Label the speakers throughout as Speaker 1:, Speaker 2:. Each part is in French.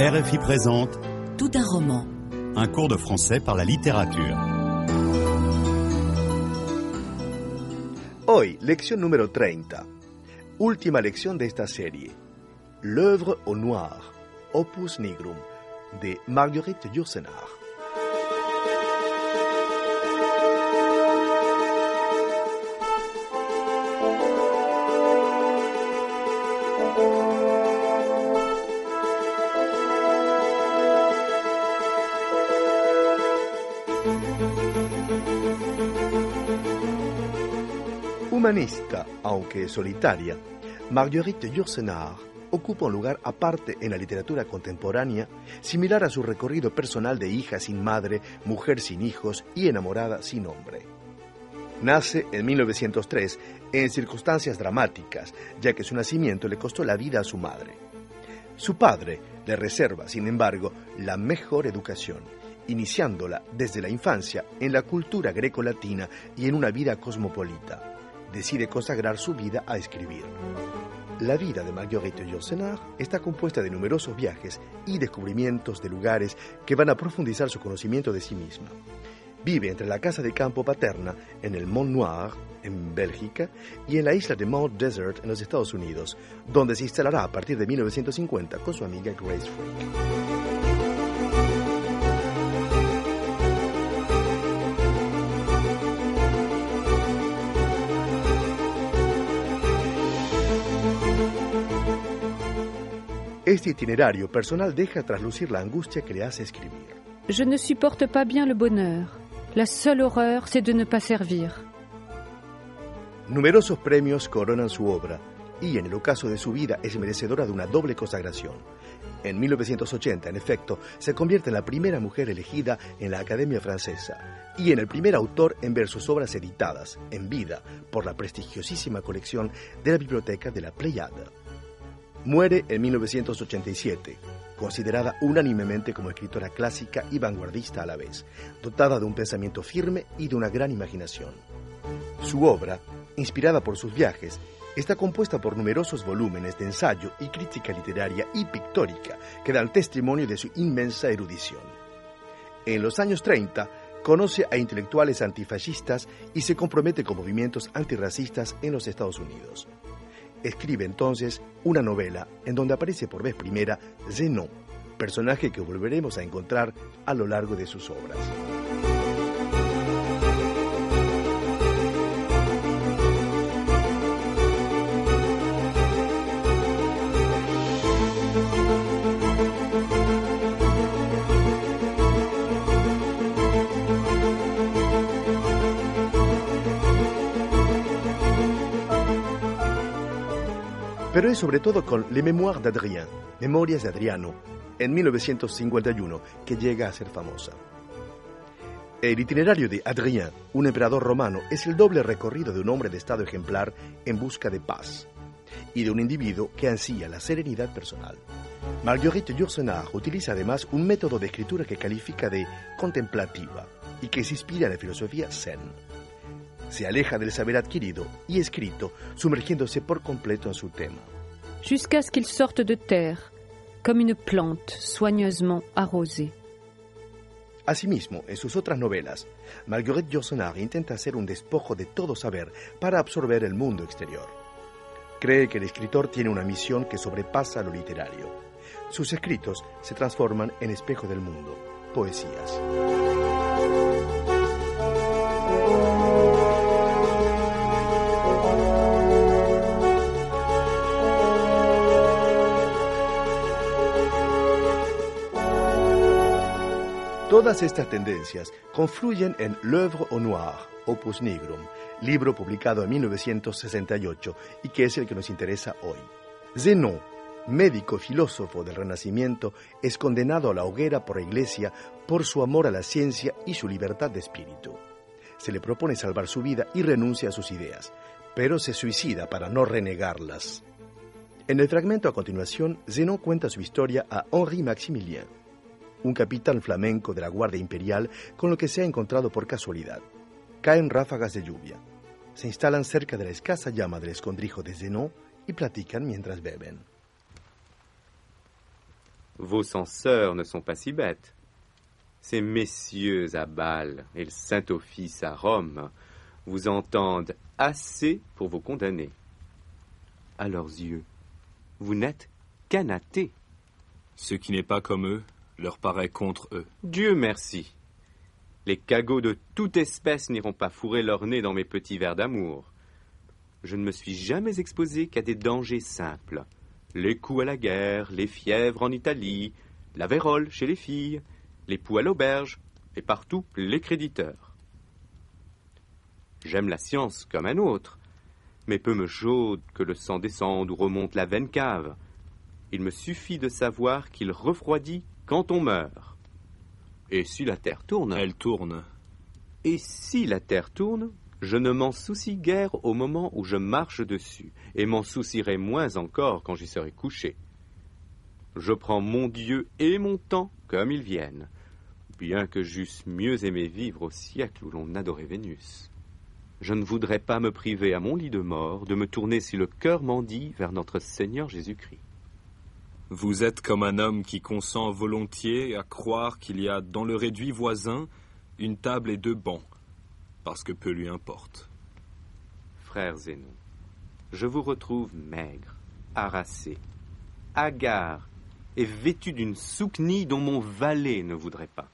Speaker 1: RFI présente
Speaker 2: Tout un roman.
Speaker 1: un cours de français par la littérature.
Speaker 3: Hoy, lección número 30. Última lección de esta serie. L'œuvre au noir, Opus Nigrum, de Marguerite Yourcenar. Humanista, aunque solitaria, Marguerite Yourcenar ocupa un lugar aparte en la literatura contemporánea, similar a su recorrido personal de hija sin madre, mujer sin hijos y enamorada sin hombre. Nace en 1903 en circunstancias dramáticas, ya que su nacimiento le costó la vida a su madre. Su padre le reserva, sin embargo, la mejor educación, iniciándola desde la infancia en la cultura greco-latina y en una vida cosmopolita. Decide consagrar su vida a escribir. La vida de Marguerite Yourcenar está compuesta de numerosos viajes y descubrimientos de lugares que van a profundizar su conocimiento de sí misma. Vive entre la casa de campo paterna en el Mont Noir, en Bélgica, y en la isla de Mount Desert, en los Estados Unidos, donde se instalará a partir de 1950 con su amiga Grace Frick. Este itinerario personal deja traslucir la angustia que le hace escribir.
Speaker 4: Je ne supporte pas bien le bonheur. La seule horreur, c'est de ne pas servir.
Speaker 3: Numerosos premios coronan su obra y en el ocaso de su vida es merecedora de una doble consagración. En 1980, en efecto, se convierte en la primera mujer elegida en la Academia Francesa y en el primer autor en ver sus obras editadas en vida por la prestigiosísima colección de la Biblioteca de la Pléiade. Muere en 1987, considerada unánimemente como escritora clásica y vanguardista a la vez, dotada de un pensamiento firme y de una gran imaginación. Su obra, inspirada por sus viajes, está compuesta por numerosos volúmenes de ensayo y crítica literaria y pictórica que dan testimonio de su inmensa erudición. En los años 30, conoce a intelectuales antifascistas y se compromete con movimientos antirracistas en los Estados Unidos. Escribe entonces una novela en donde aparece por vez primera Zenon, personaje que volveremos a encontrar a lo largo de sus obras. Es sobre todo con Les Mémoires d'Adrien, Memorias de Adriano, en 1951, que llega a ser famosa. El itinerario de Adrien, un emperador romano, es el doble recorrido de un hombre de estado ejemplar en busca de paz y de un individuo que ansía la serenidad personal. Marguerite Yourcenar utiliza además un método de escritura que califica de contemplativa y que se inspira en la filosofía zen se aleja del saber adquirido y escrito, sumergiéndose por completo en su tema.
Speaker 4: Jusqu'à ce qu'il sorte de terre, comme une plante soigneusement arrosée.
Speaker 3: Asimismo, en sus otras novelas, Marguerite Yourcenar intenta hacer un despojo de todo saber para absorber el mundo exterior. Cree que el escritor tiene una misión que sobrepasa lo literario. Sus escritos se transforman en espejo del mundo, poesías. Todas estas tendencias confluyen en L'œuvre au noir, Opus Nigrum, libro publicado en 1968 y que es el que nos interesa hoy. Zenon, médico filósofo del Renacimiento, es condenado a la hoguera por la Iglesia por su amor a la ciencia y su libertad de espíritu. Se le propone salvar su vida y renuncia a sus ideas, pero se suicida para no renegarlas. En el fragmento a continuación, Zenon cuenta su historia a Henri Maximilien, un capitán flamenco de la Guardia Imperial con lo que se ha encontrado por casualidad. Caen ráfagas de lluvia. Se instalan cerca de la escasa llama del escondrijo de Zenon y platican mientras beben.
Speaker 2: Vos censeurs ne sont pas si bêtes. Ces messieurs à Bâle et le Saint-Office à Rome vous entendent assez pour vous condamner. À leurs yeux, vous n'êtes qu'un athée.
Speaker 5: Ce qui n'est pas comme eux leur paraît contre eux.
Speaker 2: Dieu merci. Les cagots de toute espèce n'iront pas fourrer leur nez dans mes petits verres d'amour. Je ne me suis jamais exposé qu'à des dangers simples. Les coups à la guerre, les fièvres en Italie, la vérole chez les filles, les poux à l'auberge, et partout les créditeurs. J'aime la science comme un autre, mais peu me chaude que le sang descende ou remonte la veine cave. Il me suffit de savoir qu'il refroidit quand on meurt. Et si la Terre tourne?
Speaker 5: Elle tourne.
Speaker 2: Et si la Terre tourne, je ne m'en soucie guère au moment où je marche dessus, et m'en soucierai moins encore quand j'y serai couché. Je prends mon Dieu et mon temps comme ils viennent, bien que j'eusse mieux aimé vivre au siècle où l'on adorait Vénus. Je ne voudrais pas me priver à mon lit de mort de me tourner si le cœur m'en dit vers notre Seigneur Jésus-Christ.
Speaker 5: Vous êtes comme un homme qui consent volontiers à croire qu'il y a dans le réduit voisin une table et deux bancs, parce que peu lui importe.
Speaker 2: Frère Zénon, je vous retrouve maigre, harassé, hagard et vêtu d'une souquenille dont mon valet ne voudrait pas.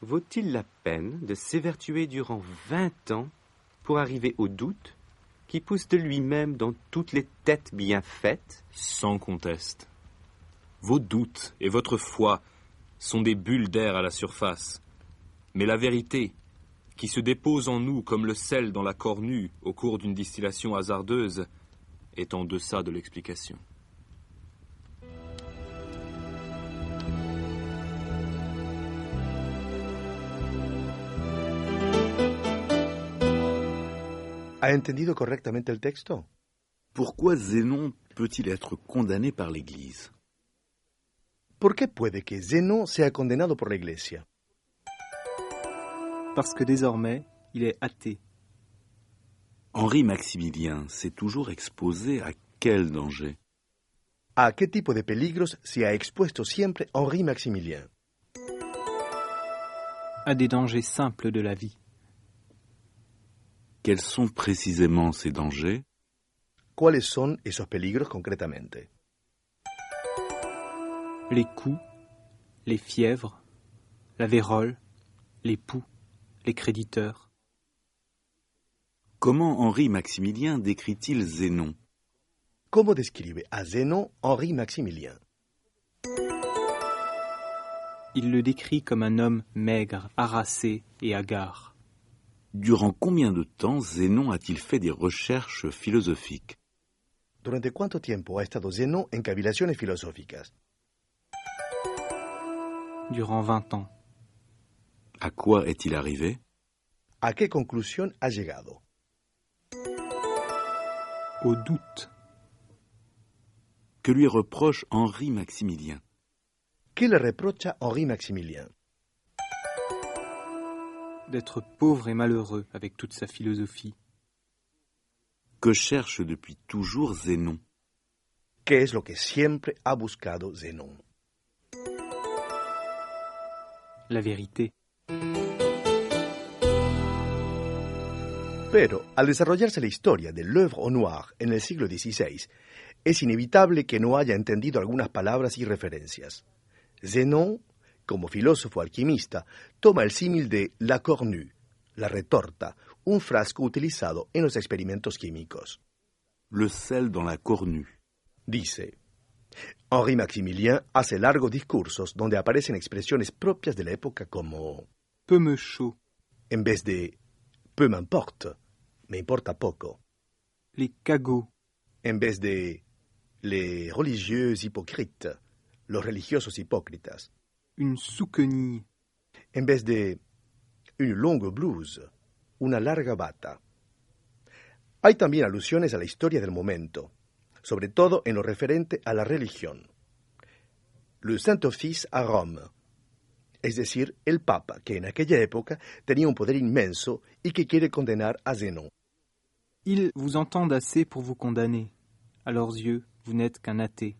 Speaker 2: Vaut-il la peine de s'évertuer durant vingt ans pour arriver au doute qui pousse de lui-même dans toutes les têtes bien faites
Speaker 5: Sans conteste. Vos doutes et votre foi sont des bulles d'air à la surface. Mais la vérité, qui se dépose en nous comme le sel dans la cornue au cours d'une distillation hasardeuse, est en deçà de l'explication.
Speaker 3: ¿Ha entendido correctamente el texto?
Speaker 6: Pourquoi Zénon peut-il être condamné par l'Église?
Speaker 3: ¿Por qué puede que Zeno sea condenado por la Iglesia?
Speaker 7: Parce que désormais, il est athée.
Speaker 6: Henri Maximilien s'est toujours exposé à quel danger?
Speaker 3: ¿A qué tipo de peligros se ha expuesto siempre Henri Maximilien?
Speaker 7: À des dangers simples de la vie.
Speaker 6: Quels sont précisément ces dangers?
Speaker 3: ¿Cuáles son esos peligros concretamente?
Speaker 7: Les coups, les fièvres, la vérole, les poux, les créditeurs.
Speaker 6: Comment Henri Maximilien décrit-il Zénon?
Speaker 3: ¿Cómo describe a Zeno Henri Maximilien?
Speaker 7: Il le décrit comme un homme maigre, harassé et hagard.
Speaker 6: Durant combien de temps Zénon a-t-il fait des recherches philosophiques?
Speaker 3: ¿Durante cuánto tiempo ha estado Zeno en cavilaciones filosóficas?
Speaker 7: Durant vingt ans.
Speaker 6: À quoi est-il arrivé?
Speaker 3: ¿A qué conclusión ha llegado?
Speaker 7: Au doute.
Speaker 6: Que lui reproche Henri Maximilien
Speaker 3: ¿Qué le reprocha Henri Maximilien?
Speaker 7: D'être pauvre et malheureux avec toute sa philosophie.
Speaker 6: Que cherche depuis toujours Zénon?
Speaker 3: ¿Qué es lo que siempre ha buscado Zenón?
Speaker 7: La vérité.
Speaker 3: Pero, al desarrollarse la historia de l'œuvre au noir en el siglo XVI, es inevitable que no haya entendido algunas palabras y referencias. Zenon, como filósofo alquimista, toma el símil de la cornue, la retorta, un frasco utilizado en los experimentos químicos.
Speaker 6: Le sel dans la cornue.
Speaker 3: Dice, Henri Maximilien hace largos discursos donde aparecen expresiones propias de la época como,
Speaker 7: Peu me chaud.
Speaker 3: en vez de peu m'importe, me importa poco,
Speaker 7: Les cagots.
Speaker 3: en vez de les religieux hypocrites, los religiosos hipócritas,
Speaker 7: Une souquenille.
Speaker 3: en vez de une longue blouse, una larga bata. Hay también alusiones a la historia del momento, sobre todo en lo referente a la religión. Le Saint-Office a Rome, es decir, el Papa, que en aquella época tenía un poder inmenso y que quiere condenar a Zénon.
Speaker 7: Ils vous entendent assez pour vous condamner. À leurs yeux, vous n'êtes qu'un athée.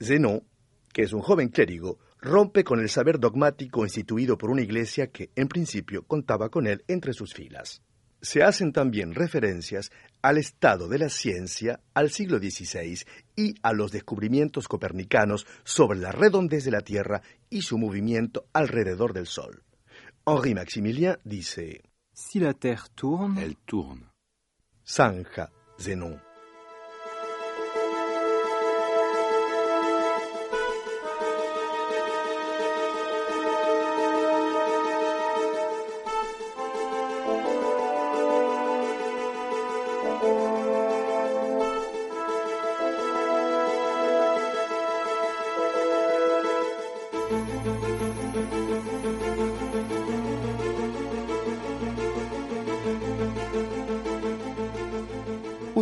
Speaker 3: Zenón, que es un joven clérigo, rompe con el saber dogmático instituido por una iglesia que, en principio, contaba con él entre sus filas. Se hacen también referencias al estado de la ciencia al siglo XVI y a los descubrimientos copernicanos sobre la redondez de la Tierra y su movimiento alrededor del Sol. Henri Maximilien dice:
Speaker 7: Si la Terre tourne,
Speaker 6: Elle tourne.
Speaker 3: Zanja, Zenón.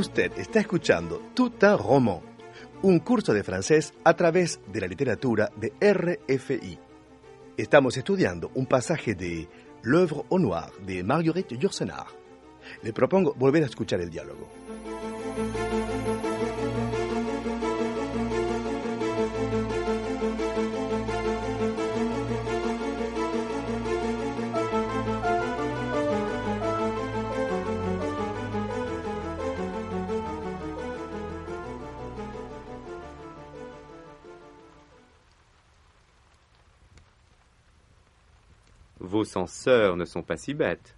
Speaker 3: Usted está escuchando Tout un roman, un curso de francés a través de la literatura de RFI. Estamos estudiando un pasaje de L'œuvre au noir de Marguerite Yourcenar. Le propongo volver a escuchar el diálogo.
Speaker 2: Vos censeurs ne sont pas si bêtes.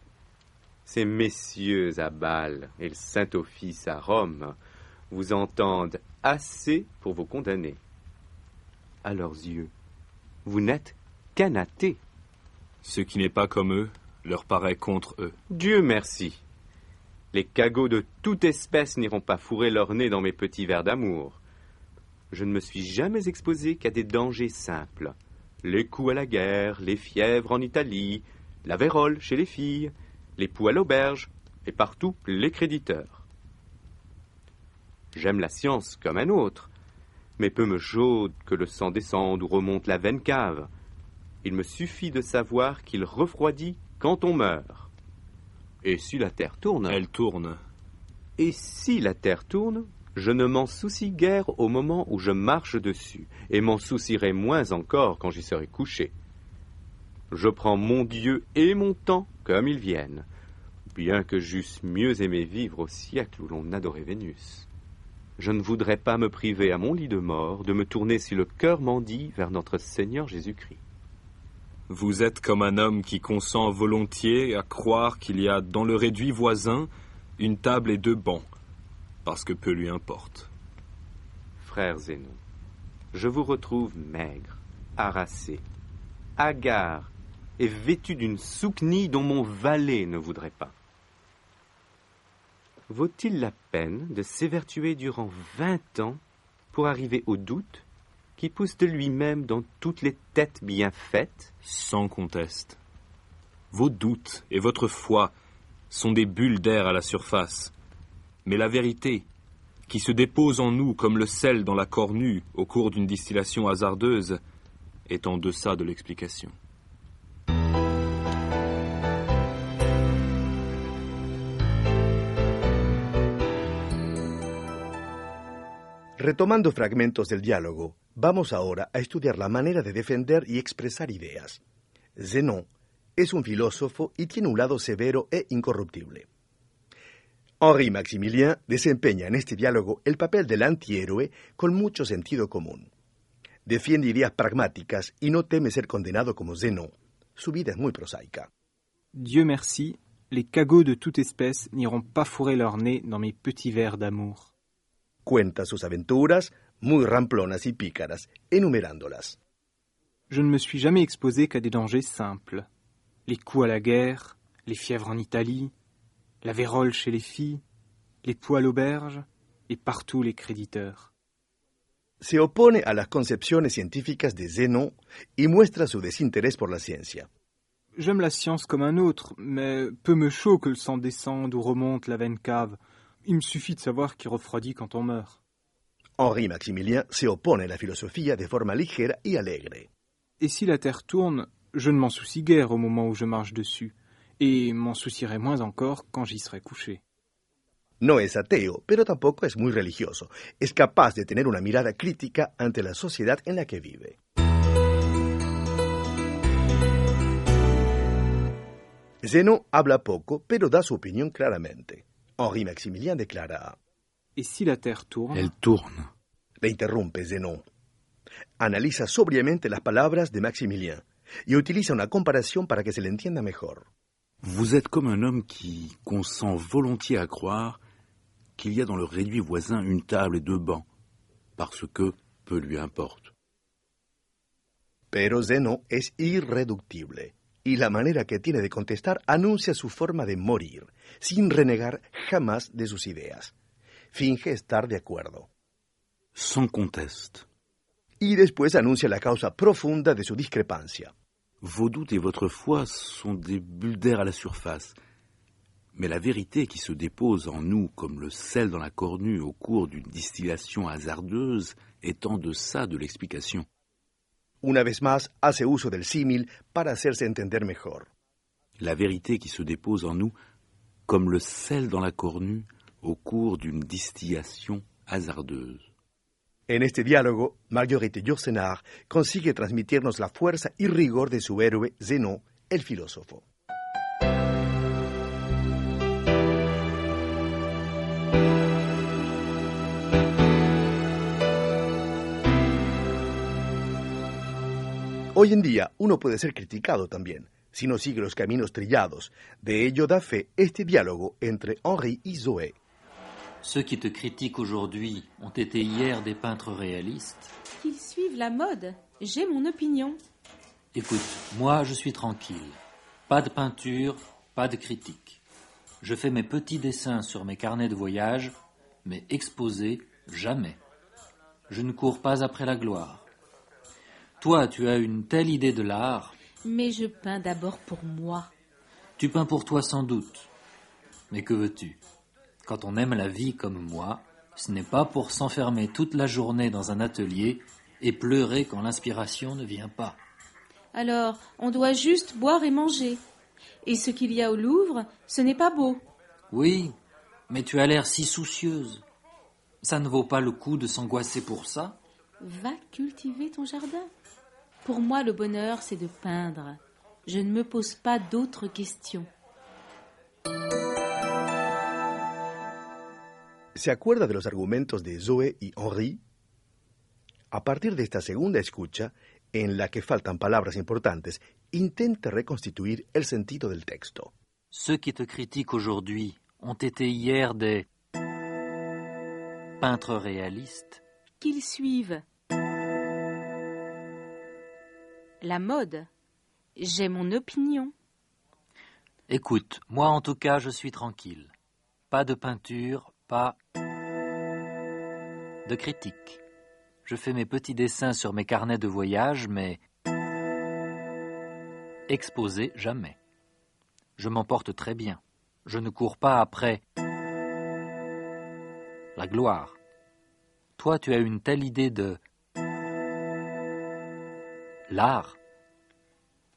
Speaker 2: Ces messieurs à Bâle et le Saint-Office à Rome vous entendent assez pour vous condamner. À leurs yeux, vous n'êtes qu'un athée.
Speaker 5: Ce qui n'est pas comme eux leur paraît contre eux.
Speaker 2: Dieu merci. Les cagots de toute espèce n'iront pas fourrer leur nez dans mes petits verres d'amour. Je ne me suis jamais exposé qu'à des dangers simples. Les coups à la guerre, les fièvres en Italie, la vérole chez les filles, les poux à l'auberge, et partout les créditeurs. J'aime la science comme un autre, mais peu me chaude que le sang descende ou remonte la veine cave. Il me suffit de savoir qu'il refroidit quand on meurt. Et si la terre tourne?
Speaker 5: Elle tourne.
Speaker 2: Et si la terre tourne, je ne m'en soucie guère au moment où je marche dessus, et m'en soucierai moins encore quand j'y serai couché. Je prends mon Dieu et mon temps comme ils viennent, bien que j'eusse mieux aimé vivre au siècle où l'on adorait Vénus. Je ne voudrais pas me priver à mon lit de mort de me tourner si le cœur m'en dit vers notre Seigneur Jésus-Christ.
Speaker 5: Vous êtes comme un homme qui consent volontiers à croire qu'il y a dans le réduit voisin une table et deux bancs, parce que peu lui importe.
Speaker 2: Frère Zénon, je vous retrouve maigre, harassé, hagard et vêtu d'une souquenille dont mon valet ne voudrait pas. Vaut-il la peine de s'évertuer durant vingt ans pour arriver au doute qui pousse de lui-même dans toutes les têtes bien faites?
Speaker 5: Sans conteste. Vos doutes et votre foi sont des bulles d'air à la surface, mais la vérité, qui se dépose en nous comme le sel dans la cornue au cours d'une distillation hasardeuse, est en deçà de l'explication.
Speaker 3: Retomando fragmentos del diálogo, vamos ahora a estudiar la manera de defender y expresar ideas. Zenón es un filósofo y tiene un lado severo e incorruptible. Henri Maximilien desempeña en este diálogo el papel del antihéroe con mucho sentido común. Defiende ideas pragmáticas y no teme ser condenado como Zenón. Su vida es muy prosaica.
Speaker 7: Dieu merci, les cagots de toute espèce n'iront pas fourrer leur nez dans mes petits verres d'amour.
Speaker 3: Cuenta sus aventuras, muy ramplonas y pícaras, enumerándolas.
Speaker 7: Je ne me suis jamais exposé qu'à des dangers simples. Les coups à la guerre, les fièvres en Italie, la vérole chez les filles, les poux à l'auberge, et partout les créditeurs.
Speaker 3: Se opone a las concepciones científicas de Zenón y muestra su desinterés por la ciencia.
Speaker 7: J'aime la science comme un autre, mais peu me chaud que le sang descende ou remonte la veine cave. Il me suffit de savoir qu'il refroidit quand on meurt.
Speaker 3: Henri Maximilien se opone a la filosofía de forma ligera y alegre.
Speaker 7: Et si la Terre tourne, je ne m'en soucie guère au moment où je marche dessus, et m'en soucierai moins encore quand j'y serai couché.
Speaker 3: No es ateo, pero tampoco es muy religioso. Es capaz de tener una mirada crítica ante la sociedad en la que vive. Zeno habla poco, pero da su opinión claramente. Henri Maximilien declara.
Speaker 7: Et si la Terre tourne
Speaker 6: Elle tourne.
Speaker 3: Le interrumpe Zeno. Analiza sobriamente las palabras de Maximilien y utiliza una comparación para que se le entienda mejor.
Speaker 6: Vous êtes comme un homme qui consent volontiers à croire qu'il y a dans le réduit voisin une table et deux bancs, parce que peu lui importe.
Speaker 3: Pero Zeno es irreductible y la manera que tiene de contestar anuncia su forma de morir, sin renegar jamás de sus ideas. Finge estar de acuerdo.
Speaker 6: Sans conteste.
Speaker 3: Y después anuncia la causa profunda de su discrepancia.
Speaker 6: Vos doutes et votre foi sont des bulles d'air à la surface. Mais la vérité qui se dépose en nous comme le sel dans la cornue au cours d'une distillation hasardeuse est en deçà de l'explication.
Speaker 3: Una vez más hace uso del símil para hacerse entender mejor.
Speaker 6: La vérité qui se dépose en nous comme le sel dans la cornue au cours d'une distillation hasardeuse.
Speaker 3: En este diálogo, Marguerite Yourcenar consigue transmitirnos la fuerza y rigor de su héroe Zeno, el filósofo. Hoy en día uno puede ser criticado también, si no sigue los caminos trillados. De ello da fe este diálogo entre Henri y Zoé.
Speaker 8: Ceux qui te critiquent aujourd'hui ont été hier des peintres réalistes.
Speaker 9: Qu'ils suivent la mode. J'ai mon opinion.
Speaker 8: Écoute, moi je suis tranquille. Pas de peinture, pas de critique. Je fais mes petits dessins sur mes carnets de voyage, mais exposés, jamais. Je ne cours pas après la gloire. Toi, tu as une telle idée de l'art.
Speaker 9: Mais je peins d'abord pour moi.
Speaker 8: Tu peins pour toi sans doute. Mais que veux-tu? Quand on aime la vie comme moi, ce n'est pas pour s'enfermer toute la journée dans un atelier et pleurer quand l'inspiration ne vient pas.
Speaker 9: Alors, on doit juste boire et manger. Et ce qu'il y a au Louvre, ce n'est pas beau.
Speaker 8: Oui, mais tu as l'air si soucieuse. Ça ne vaut pas le coup de s'angoisser pour ça
Speaker 9: Va cultiver ton jardin. Pour moi, le bonheur, c'est de peindre. Je ne me pose pas d'autres questions.
Speaker 3: ¿Se acuerda de los argumentos de Zoé y Henri? A partir de esta segunda escucha, en la que faltan palabras importantes, intente reconstituir el sentido del texto.
Speaker 8: Ceux qui te critiquent aujourd'hui ont été hier des peintres réalistes.
Speaker 9: Qu'ils suivent la mode. J'ai mon opinion.
Speaker 8: Écoute, moi en tout cas je suis tranquille. Pas de peinture, pas de critique. Je fais mes petits dessins sur mes carnets de voyage, mais exposé jamais. Je m'en porte très bien. Je ne cours pas après la gloire. Toi, tu as une telle idée de l'art.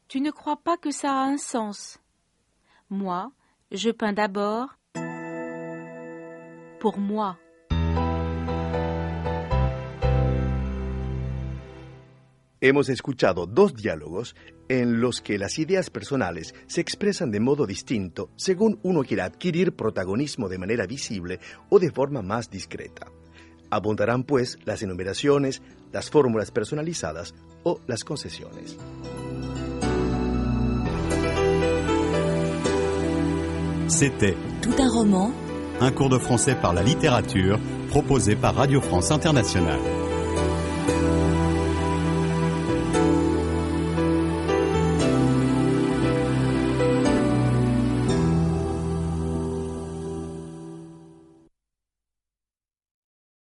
Speaker 9: Tu ne crois pas que ça a un sens Moi, je peins d'abord pour moi.
Speaker 3: Hemos escuchado dos diálogos en los que las ideas personales se expresan de modo distinto según uno quiera adquirir protagonismo de manera visible o de forma más discreta. Abundarán pues las enumeraciones, las fórmulas personalizadas o las concesiones.
Speaker 1: C'était
Speaker 10: Tout un roman
Speaker 1: un cours de français par la littérature proposé par Radio France Internationale.